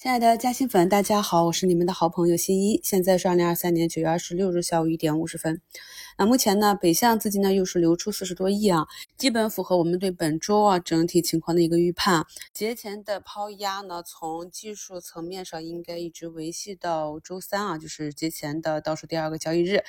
亲爱的嘉兴粉，大家好，我是你们的好朋友新一。现在是二零二三年九月二十六日下午一点五十分。那目前呢，北向资金呢又是流出四十多亿啊，基本符合我们对本周啊整体情况的一个预判。节前的抛压呢，从技术层面上应该一直维系到周三啊，就是节前的倒数第二个交易日。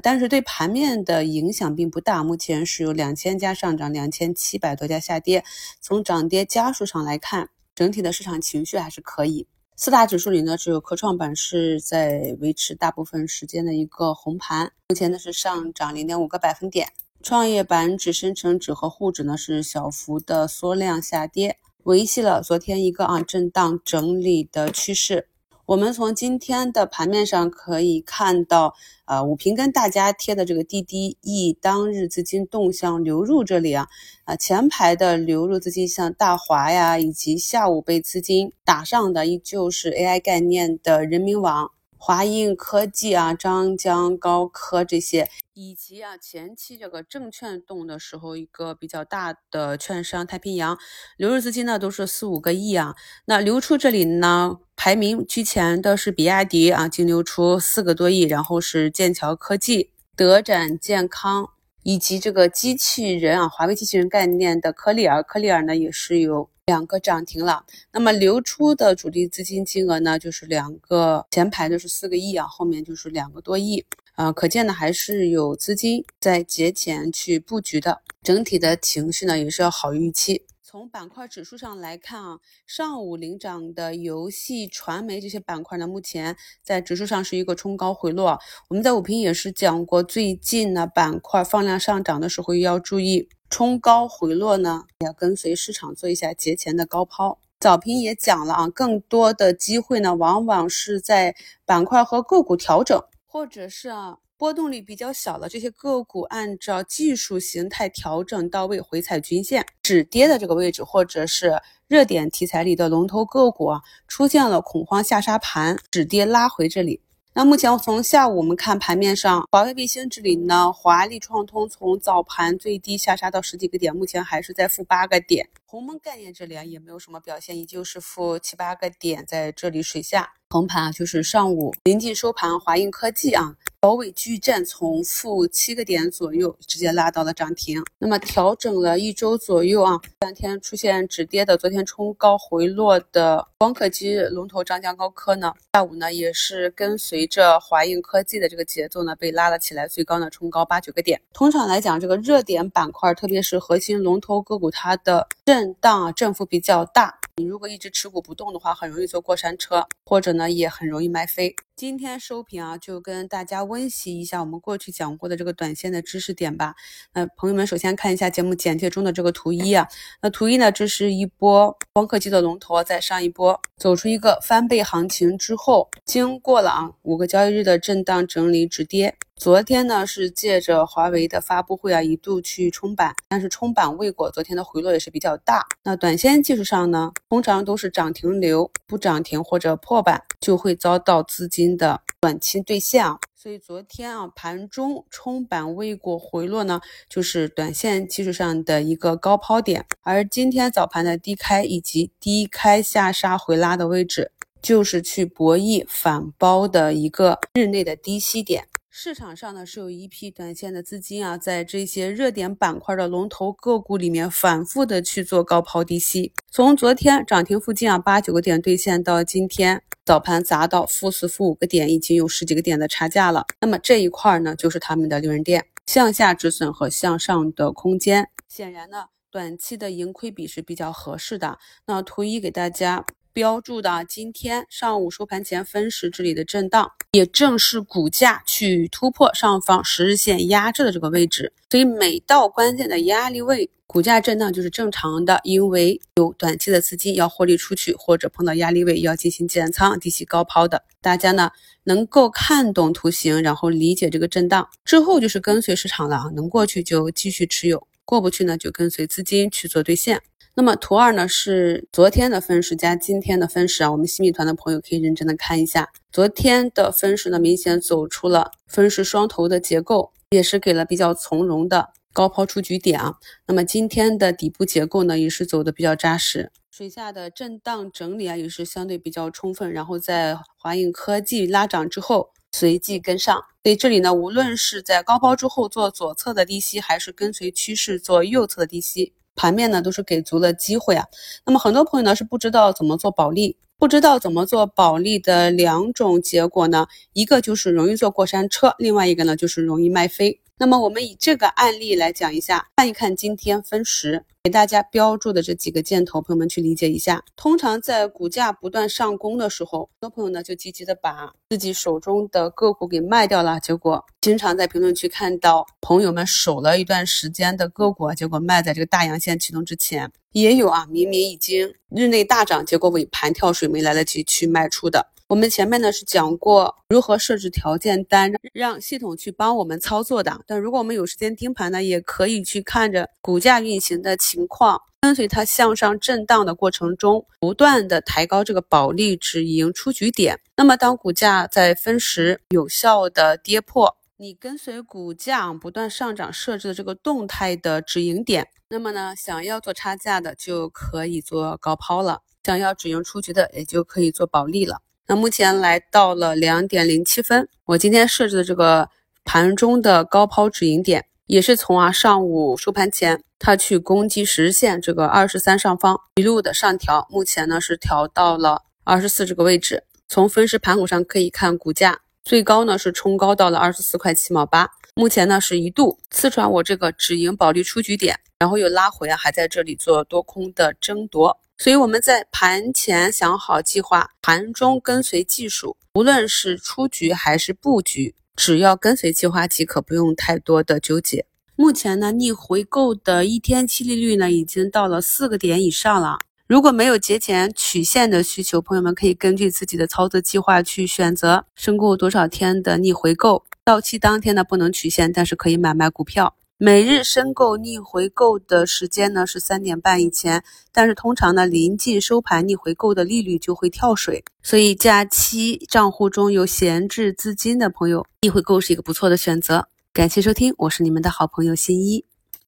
但是对盘面的影响并不大，目前是有两千家上涨，两千七百多家下跌。从涨跌家数上来看，整体的市场情绪还是可以。四大指数里呢，只有科创板是在维持大部分时间的一个红盘，目前呢是上涨零点五个百分点。创业板指、深成指和沪指呢是小幅的缩量下跌，维系了昨天一个啊震荡整理的趋势。我们从今天的盘面上可以看到，啊，五平跟大家贴的这个 DDE 当日资金动向流入这里啊，啊，前排的流入资金像大华呀，以及下午被资金打上的依旧是 AI 概念的人民网。华映科技啊，张江高科这些，以及啊前期这个证券动的时候，一个比较大的券商太平洋流入资金呢，都是四五个亿啊。那流出这里呢，排名居前的是比亚迪啊，净流出四个多亿，然后是剑桥科技、德展健康。以及这个机器人啊，华为机器人概念的科利尔，科利尔呢也是有两个涨停了。那么流出的主力资金金额呢，就是两个前排的是四个亿啊，后面就是两个多亿啊，可见呢还是有资金在节前去布局的，整体的情绪呢也是要好于预期。从板块指数上来看啊，上午领涨的游戏、传媒这些板块呢，目前在指数上是一个冲高回落。我们在午评也是讲过，最近呢板块放量上涨的时候要注意冲高回落呢，要跟随市场做一下节前的高抛。早评也讲了啊，更多的机会呢，往往是在板块和个股调整，或者是啊。波动率比较小的这些个股，按照技术形态调整到位，回踩均线止跌的这个位置，或者是热点题材里的龙头个股啊，出现了恐慌下杀盘，止跌拉回这里。那目前从下午我们看盘面上，华为卫星这里呢，华丽创通从早盘最低下杀到十几个点，目前还是在负八个点。鸿蒙概念这里啊也没有什么表现，依旧是负七八个点，在这里水下。横盘啊，就是上午临近收盘，华映科技啊。高位巨震，从负七个点左右直接拉到了涨停。那么调整了一周左右啊，这两天出现止跌的，昨天冲高回落的光刻机龙头张江高科呢，下午呢也是跟随着华映科技的这个节奏呢被拉了起来，最高呢冲高八九个点。通常来讲，这个热点板块，特别是核心龙头个股，它的震荡啊振幅比较大。你如果一直持股不动的话，很容易坐过山车，或者呢也很容易卖飞。今天收评啊，就跟大家温习一下我们过去讲过的这个短线的知识点吧。那朋友们首先看一下节目简介中的这个图一啊，那图一呢，这是一波光刻机的龙头，在上一波走出一个翻倍行情之后，经过了啊五个交易日的震荡整理止跌。昨天呢是借着华为的发布会啊，一度去冲板，但是冲板未果，昨天的回落也是比较大。那短线技术上呢，通常都是涨停留，不涨停或者破板就会遭到资金的短期兑现啊。所以昨天啊盘中冲板未果回落呢，就是短线技术上的一个高抛点。而今天早盘的低开以及低开下杀回拉的位置，就是去博弈反包的一个日内的低吸点。市场上呢是有一批短线的资金啊，在这些热点板块的龙头个股里面反复的去做高抛低吸。从昨天涨停附近啊八九个点兑现，到今天早盘砸到负四负五个点，已经有十几个点的差价了。那么这一块呢，就是他们的利润垫，向下止损和向上的空间。显然呢，短期的盈亏比是比较合适的。那图一给大家。标注的今天上午收盘前分时这里的震荡，也正是股价去突破上方十日线压制的这个位置。所以每到关键的压力位，股价震荡就是正常的，因为有短期的资金要获利出去，或者碰到压力位要进行减仓、低吸高抛的。大家呢能够看懂图形，然后理解这个震荡之后，就是跟随市场了啊，能过去就继续持有，过不去呢就跟随资金去做兑现。那么图二呢是昨天的分时加今天的分时啊，我们新米团的朋友可以认真的看一下，昨天的分时呢明显走出了分时双头的结构，也是给了比较从容的高抛出局点啊。那么今天的底部结构呢，也是走的比较扎实，水下的震荡整理啊，也是相对比较充分。然后在华映科技拉涨之后，随即跟上。所以这里呢，无论是在高抛之后做左侧的低吸，还是跟随趋势做右侧的低吸，盘面呢都是给足了机会啊。那么很多朋友呢是不知道怎么做保利。不知道怎么做保利的两种结果呢？一个就是容易坐过山车，另外一个呢就是容易卖飞。那么我们以这个案例来讲一下，看一看今天分时给大家标注的这几个箭头，朋友们去理解一下。通常在股价不断上攻的时候，很多朋友呢就积极的把自己手中的个股给卖掉了，结果经常在评论区看到朋友们守了一段时间的个股，结果卖在这个大阳线启动之前，也有啊，明明已经日内大涨，结果尾盘跳水没来得及去卖出的。我们前面呢是讲过如何设置条件单，让系统去帮我们操作的。但如果我们有时间盯盘呢，也可以去看着股价运行的情况，跟随它向上震荡的过程中，不断的抬高这个保利止盈出局点。那么当股价在分时有效的跌破你跟随股价不断上涨设置的这个动态的止盈点，那么呢，想要做差价的就可以做高抛了，想要止盈出局的也就可以做保利了。那目前来到了两点零七分，我今天设置的这个盘中的高抛止盈点，也是从啊上午收盘前它去攻击实现这个二十三上方一路的上调，目前呢是调到了二十四这个位置。从分时盘口上可以看，股价最高呢是冲高到了二十四块七毛八，目前呢是一度刺穿我这个止盈保利出局点，然后又拉回啊，还在这里做多空的争夺。所以我们在盘前想好计划，盘中跟随技术，无论是出局还是布局，只要跟随计划即可，不用太多的纠结。目前呢，逆回购的一天期利率呢已经到了四个点以上了。如果没有节前取现的需求，朋友们可以根据自己的操作计划去选择申购多少天的逆回购，到期当天呢不能取现，但是可以买卖股票。每日申购逆回购的时间呢是三点半以前，但是通常呢临近收盘逆回购的利率就会跳水，所以假期账户中有闲置资金的朋友，逆回购是一个不错的选择。感谢收听，我是你们的好朋友新一。